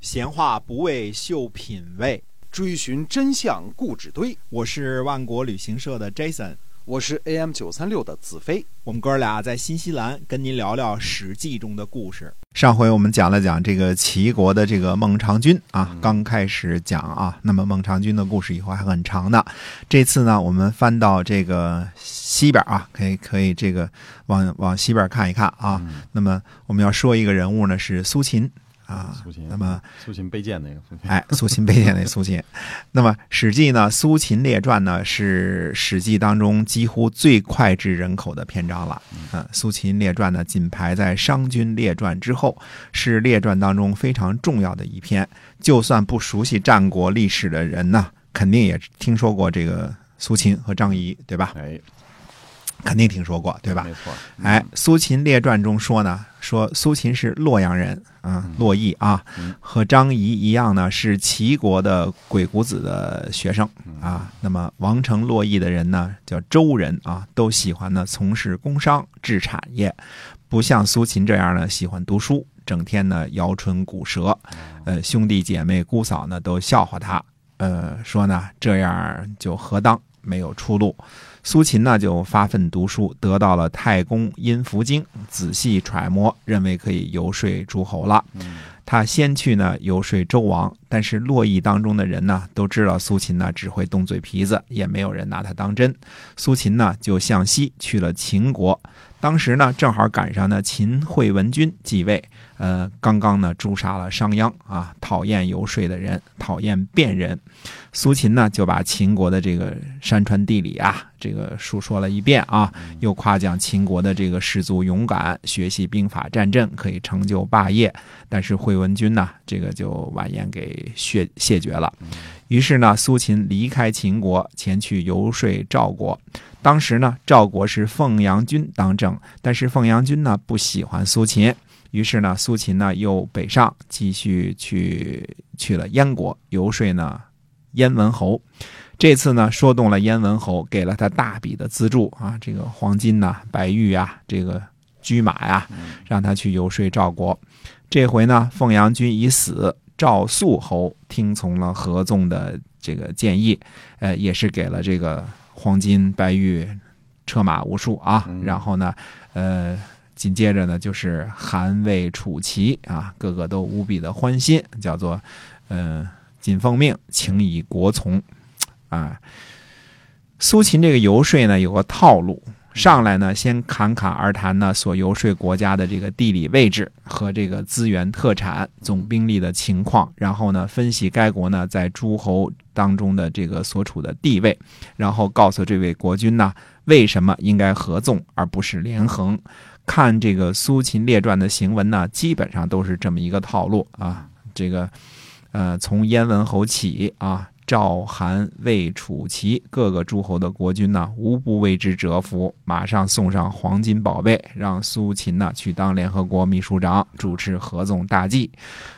闲话不为秀品味，追寻真相故纸堆。我是万国旅行社的 Jason，我是 AM 九三六的子飞。我们哥俩在新西兰跟您聊聊《史记》中的故事。上回我们讲了讲这个齐国的这个孟尝君啊，刚开始讲啊，那么孟尝君的故事以后还很长的。这次呢，我们翻到这个西边啊，可以可以这个往往西边看一看啊。那么我们要说一个人物呢，是苏秦。啊，苏秦。那么苏秦背剑那个，哎，苏秦背剑那苏秦。那么《史记》呢，《苏秦列传》呢，是《史记》当中几乎最脍炙人口的篇章了。嗯，《苏秦列传》呢，仅排在《商君列传》之后，是列传当中非常重要的一篇。就算不熟悉战国历史的人呢，肯定也听说过这个苏秦和张仪，对吧？哎。肯定听说过，对吧？没错。哎，《苏秦列传》中说呢，说苏秦是洛阳人，啊，洛邑啊，和张仪一样呢，是齐国的鬼谷子的学生啊。那么王城洛邑的人呢，叫周人啊，都喜欢呢从事工商制产业，不像苏秦这样呢喜欢读书，整天呢摇唇鼓舌。呃，兄弟姐妹姑嫂呢都笑话他，呃，说呢这样就何当没有出路。苏秦呢，就发奋读书，得到了《太公阴符经》，仔细揣摩，认为可以游说诸侯了。他先去呢游说周王，但是洛邑当中的人呢都知道苏秦呢只会动嘴皮子，也没有人拿他当真。苏秦呢就向西去了秦国，当时呢正好赶上呢秦惠文君继位。呃，刚刚呢诛杀了商鞅啊，讨厌游说的人，讨厌辩人。苏秦呢就把秦国的这个山川地理啊，这个述说了一遍啊，又夸奖秦国的这个士卒勇敢，学习兵法战阵可以成就霸业。但是惠文君呢，这个就婉言给谢谢绝了。于是呢，苏秦离开秦国，前去游说赵国。当时呢，赵国是凤阳君当政，但是凤阳君呢不喜欢苏秦。于是呢，苏秦呢又北上，继续去去了燕国游说呢，燕文侯。这次呢，说动了燕文侯，给了他大笔的资助啊，这个黄金呐、白玉啊、这个驹马呀，让他去游说赵国。这回呢，凤阳君已死，赵肃侯听从了合纵的这个建议，呃，也是给了这个黄金、白玉、车马无数啊。然后呢，呃。紧接着呢，就是韩魏楚齐啊，个个都无比的欢心，叫做，嗯，谨奉命，请以国从，啊。苏秦这个游说呢，有个套路，上来呢，先侃侃而谈呢，所游说国家的这个地理位置和这个资源特产、总兵力的情况，然后呢，分析该国呢在诸侯当中的这个所处的地位，然后告诉这位国君呢，为什么应该合纵而不是连横。看这个《苏秦列传》的行文呢，基本上都是这么一个套路啊。这个，呃，从燕文侯起啊，赵、韩、魏、楚、齐各个诸侯的国君呢，无不为之折服，马上送上黄金宝贝，让苏秦呢去当联合国秘书长，主持合纵大计。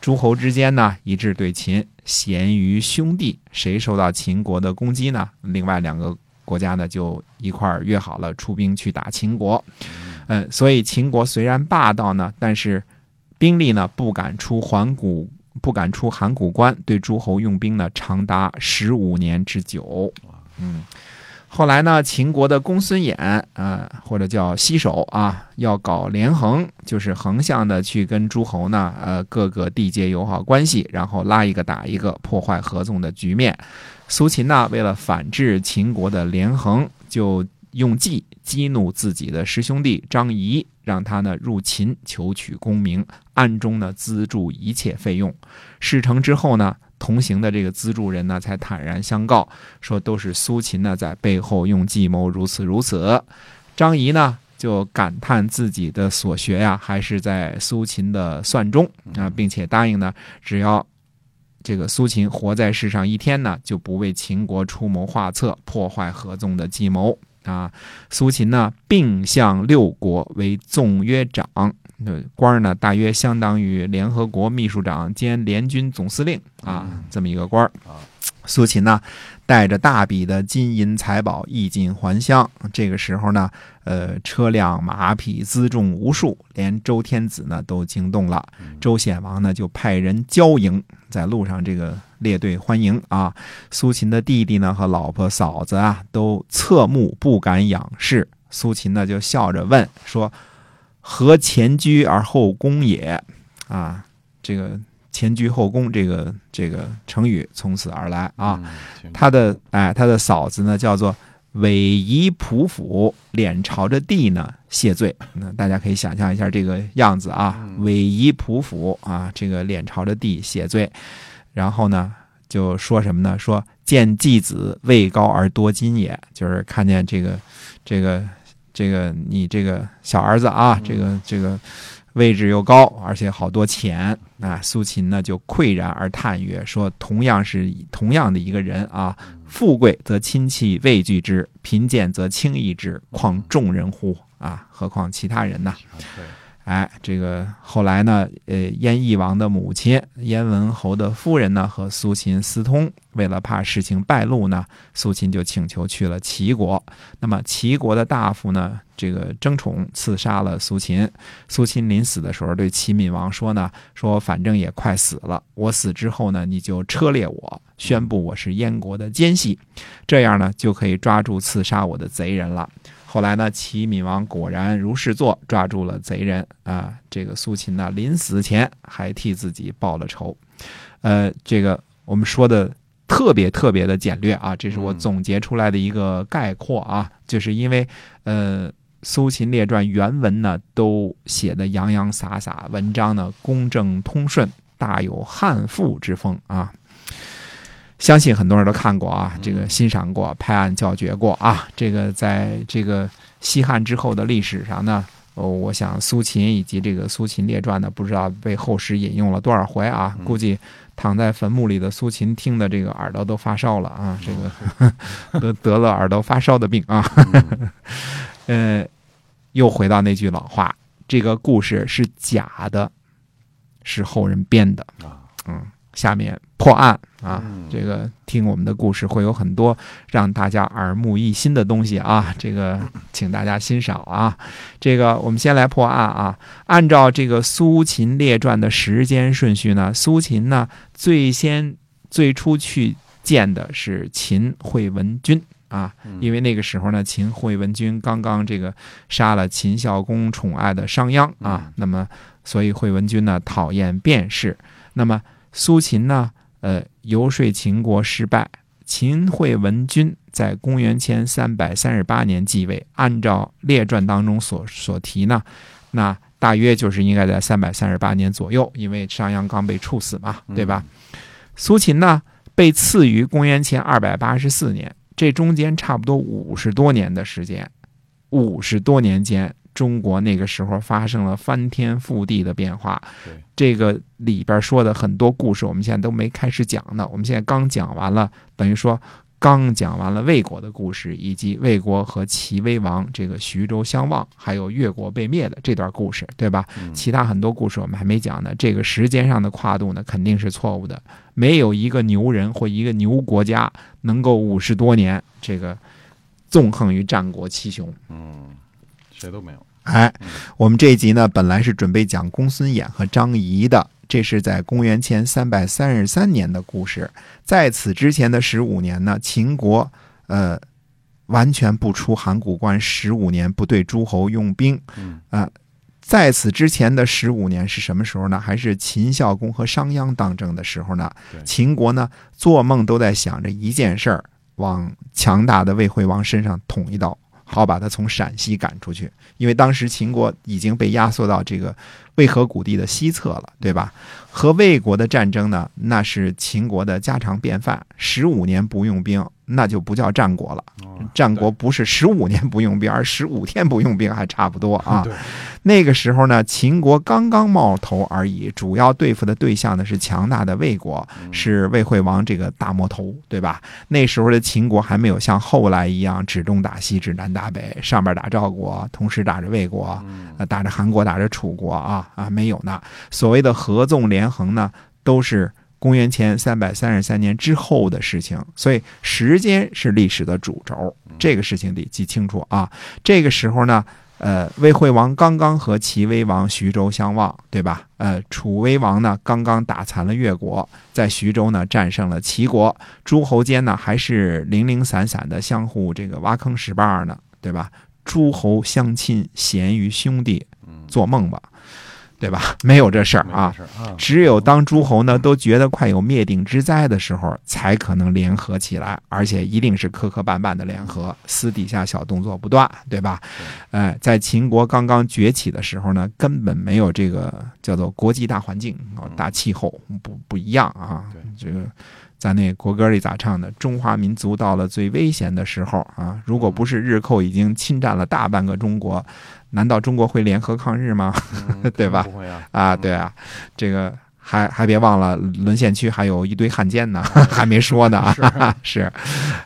诸侯之间呢，一致对秦贤于兄弟，谁受到秦国的攻击呢？另外两个国家呢，就一块儿约好了出兵去打秦国。嗯，所以秦国虽然霸道呢，但是兵力呢不敢出函谷，不敢出函谷关，对诸侯用兵呢长达十五年之久。嗯，后来呢，秦国的公孙衍啊，或者叫西首啊，要搞连横，就是横向的去跟诸侯呢，呃，各个缔结友好关系，然后拉一个打一个，破坏合纵的局面。苏秦呢，为了反制秦国的连横，就。用计激怒自己的师兄弟张仪，让他呢入秦求取功名，暗中呢资助一切费用。事成之后呢，同行的这个资助人呢才坦然相告，说都是苏秦呢在背后用计谋，如此如此。张仪呢就感叹自己的所学呀，还是在苏秦的算中啊，并且答应呢，只要这个苏秦活在世上一天呢，就不为秦国出谋划策，破坏合纵的计谋。啊，苏秦呢，并向六国为纵约长，官儿呢，大约相当于联合国秘书长兼联军总司令啊，这么一个官儿。苏秦呢，带着大笔的金银财宝衣锦还乡。这个时候呢，呃，车辆马匹辎重无数，连周天子呢都惊动了。周显王呢就派人交迎，在路上这个列队欢迎啊。苏秦的弟弟呢和老婆嫂子啊都侧目不敢仰视。苏秦呢就笑着问说：“何前居而后恭也？”啊，这个。前居后恭，这个这个成语从此而来啊。他的哎，他的嫂子呢叫做韦夷仆府，脸朝着地呢谢罪。那大家可以想象一下这个样子啊，韦夷仆府啊，这个脸朝着地谢罪。然后呢就说什么呢？说见季子位高而多金也，就是看见这个这个这个你这个小儿子啊，这个这个。位置又高，而且好多钱啊！苏秦呢就喟然而叹曰：“说同样是同样的一个人啊，富贵则亲戚畏惧之，贫贱则轻易之，况众人乎？啊，何况其他人呢？”哎，这个后来呢，呃，燕翼王的母亲燕文侯的夫人呢，和苏秦私通，为了怕事情败露呢，苏秦就请求去了齐国。那么齐国的大夫呢，这个争宠刺杀了苏秦。苏秦临死的时候对齐闵王说呢：“说反正也快死了，我死之后呢，你就车裂我，宣布我是燕国的奸细，这样呢，就可以抓住刺杀我的贼人了。”后来呢，齐闵王果然如是做，抓住了贼人啊。这个苏秦呢，临死前还替自己报了仇。呃，这个我们说的特别特别的简略啊，这是我总结出来的一个概括啊。就是因为呃，《苏秦列传》原文呢都写的洋洋洒洒，文章呢公正通顺，大有汉赋之风啊。相信很多人都看过啊，这个欣赏过，拍案叫绝过啊。这个在这个西汉之后的历史上呢，哦，我想苏秦以及这个《苏秦列传》呢，不知道被后世引用了多少回啊。估计躺在坟墓里的苏秦听的这个耳朵都发烧了啊，这个 得得了耳朵发烧的病啊。呃，又回到那句老话，这个故事是假的，是后人编的啊。嗯。下面破案啊，这个听我们的故事会有很多让大家耳目一新的东西啊，这个请大家欣赏啊。这个我们先来破案啊，按照这个《苏秦列传》的时间顺序呢，苏秦呢最先最初去见的是秦惠文君啊，因为那个时候呢，秦惠文君刚刚这个杀了秦孝公宠爱的商鞅啊，那么所以惠文君呢讨厌卞氏，那么。苏秦呢，呃，游说秦国失败。秦惠文君在公元前三百三十八年继位，按照列传当中所所提呢，那大约就是应该在三百三十八年左右，因为商鞅刚被处死嘛，对吧？苏秦呢，被赐于公元前二百八十四年，这中间差不多五十多年的时间，五十多年间。中国那个时候发生了翻天覆地的变化，这个里边说的很多故事，我们现在都没开始讲呢。我们现在刚讲完了，等于说刚讲完了魏国的故事，以及魏国和齐威王这个徐州相望，还有越国被灭的这段故事，对吧？其他很多故事我们还没讲呢。这个时间上的跨度呢，肯定是错误的。没有一个牛人或一个牛国家能够五十多年这个纵横于战国七雄。嗯。谁都没有。哎，我们这一集呢，本来是准备讲公孙衍和张仪的，这是在公元前三百三十三年的故事。在此之前的十五年呢，秦国呃完全不出函谷关，十五年不对诸侯用兵。啊，在此之前的十五年是什么时候呢？还是秦孝公和商鞅当政的时候呢？秦国呢，做梦都在想着一件事儿，往强大的魏惠王身上捅一刀。好把他从陕西赶出去，因为当时秦国已经被压缩到这个渭河谷地的西侧了，对吧？和魏国的战争呢，那是秦国的家常便饭，十五年不用兵。那就不叫战国了，战国不是十五年不用兵，而十五天不用兵还差不多啊。那个时候呢，秦国刚刚冒头而已，主要对付的对象呢是强大的魏国，是魏惠王这个大魔头，对吧？那时候的秦国还没有像后来一样指东打西，指南打北，上边打赵国，同时打着魏国，打着韩国，打着楚国啊啊，没有呢。所谓的合纵连横呢，都是公元前三百三十三年之后的事情，所以时间是历史的主轴，这个事情得记清楚啊。这个时候呢，呃，魏惠王刚刚和齐威王徐州相望，对吧？呃，楚威王呢刚刚打残了越国，在徐州呢战胜了齐国，诸侯间呢还是零零散散的相互这个挖坑使绊呢，对吧？诸侯相亲，咸于兄弟，做梦吧，对吧？没有这事儿啊。只有当诸侯呢都觉得快有灭顶之灾的时候，才可能联合起来，而且一定是磕磕绊绊的联合，私底下小动作不断，对吧？哎，在秦国刚刚崛起的时候呢，根本没有这个叫做国际大环境啊、大气候不不一样啊。这个在那国歌里咋唱的？中华民族到了最危险的时候啊！如果不是日寇已经侵占了大半个中国，难道中国会联合抗日吗？对吧？不会啊！啊，对啊，这个还还别忘了，沦陷区还有一堆汉奸呢，还没说呢啊！是，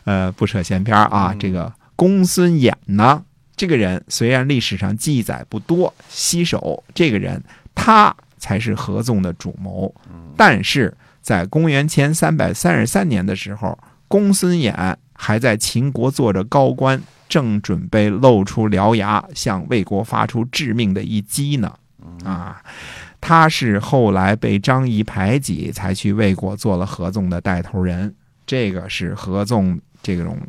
呃，不扯闲篇啊。这个公孙衍呢，这个人虽然历史上记载不多，西首这个人他才是合纵的主谋，但是。在公元前三百三十三年的时候，公孙衍还在秦国做着高官，正准备露出獠牙，向魏国发出致命的一击呢。啊，他是后来被张仪排挤，才去魏国做了合纵的带头人。这个是合纵这种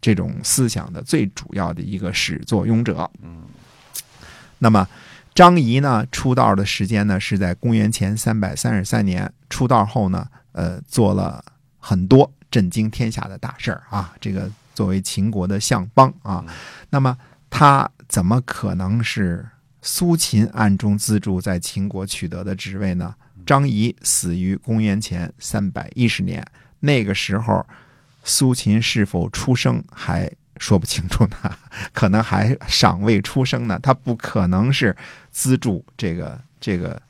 这种思想的最主要的一个始作俑者。嗯，那么。张仪呢，出道的时间呢是在公元前三百三十三年。出道后呢，呃，做了很多震惊天下的大事儿啊。这个作为秦国的相邦啊，那么他怎么可能是苏秦暗中资助在秦国取得的职位呢？张仪死于公元前三百一十年，那个时候苏秦是否出生还？说不清楚呢，可能还尚未出生呢。他不可能是资助这个这个，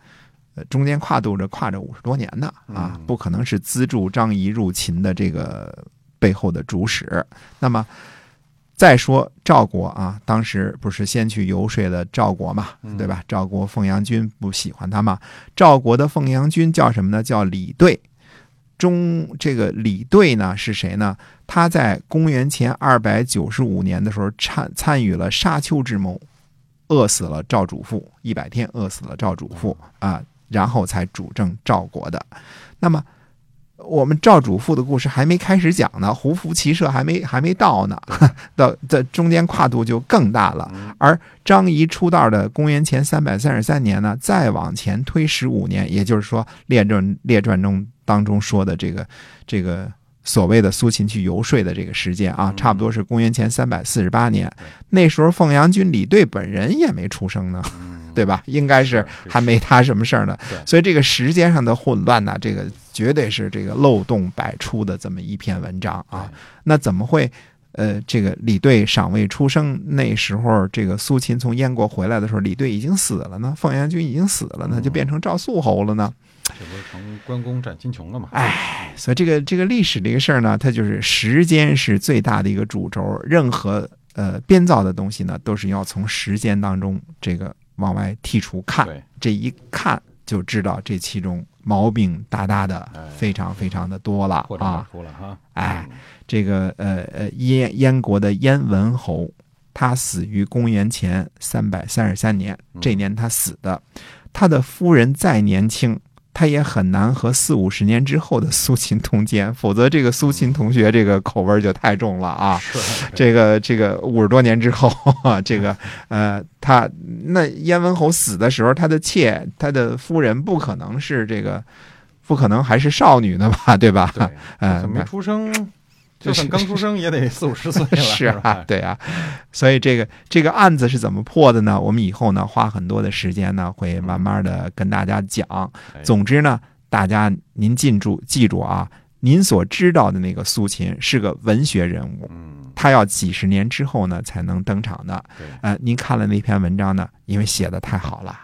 呃，中间跨度着跨着五十多年呢啊，不可能是资助张仪入秦的这个背后的主使。那么再说赵国啊，当时不是先去游说的赵国嘛，对吧？赵国凤阳君不喜欢他嘛？赵国的凤阳君叫什么呢？叫李兑。中这个李兑呢是谁呢？他在公元前二百九十五年的时候参参与了沙丘之谋，饿死了赵主父一百天，饿死了赵主父啊，然后才主政赵国的。那么我们赵主父的故事还没开始讲呢，胡服骑射还没还没到呢，到这中间跨度就更大了。而张仪出道的公元前三百三十三年呢，再往前推十五年，也就是说列传列传中。当中说的这个这个所谓的苏秦去游说的这个时间啊，差不多是公元前三百四十八年。那时候凤阳君李队本人也没出生呢，对吧？应该是还没他什么事儿呢。所以这个时间上的混乱呢，这个绝对是这个漏洞百出的这么一篇文章啊。那怎么会呃，这个李队尚未出生？那时候这个苏秦从燕国回来的时候，李队已经死了呢，凤阳君已经死了呢，就变成赵肃侯了呢？这不是成关公斩秦琼了吗？哎，所以这个这个历史这个事儿呢，它就是时间是最大的一个主轴。任何呃编造的东西呢，都是要从时间当中这个往外剔除看，这一看就知道这其中毛病大大的非常非常的多了啊。哎，这个呃呃燕燕国的燕文侯，他死于公元前三百三十三年，这年他死的，他的夫人再年轻。他也很难和四五十年之后的苏秦通奸，否则这个苏秦同学这个口味就太重了啊！这个这个五十多年之后，这个呃，他那燕文侯死的时候，他的妾，他的夫人不可能是这个，不可能还是少女的吧？对吧？呃，没出生。就算刚出生也得四五十岁了，是啊，对啊，所以这个这个案子是怎么破的呢？我们以后呢花很多的时间呢，会慢慢的跟大家讲。总之呢，大家您记住记住啊，您所知道的那个苏秦是个文学人物，他要几十年之后呢才能登场的。呃，您看了那篇文章呢，因为写的太好了，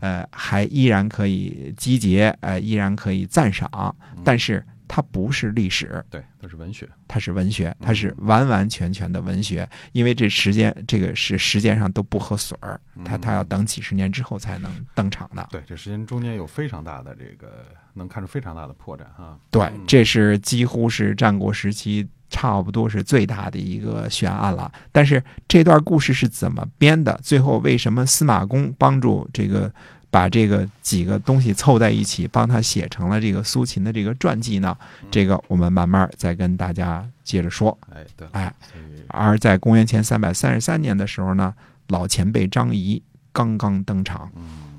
呃，还依然可以集结，呃，依然可以赞赏，但是。它不是历史，对，它是文学。它是文学，它是完完全全的文学，因为这时间这个是时间上都不合水儿，它它要等几十年之后才能登场的。对，这时间中间有非常大的这个能看出非常大的破绽啊。对，这是几乎是战国时期差不多是最大的一个悬案了。但是这段故事是怎么编的？最后为什么司马公帮助这个？把这个几个东西凑在一起，帮他写成了这个苏秦的这个传记呢。这个我们慢慢再跟大家接着说。哎，对，哎，而在公元前三百三十三年的时候呢，老前辈张仪刚刚登场。嗯。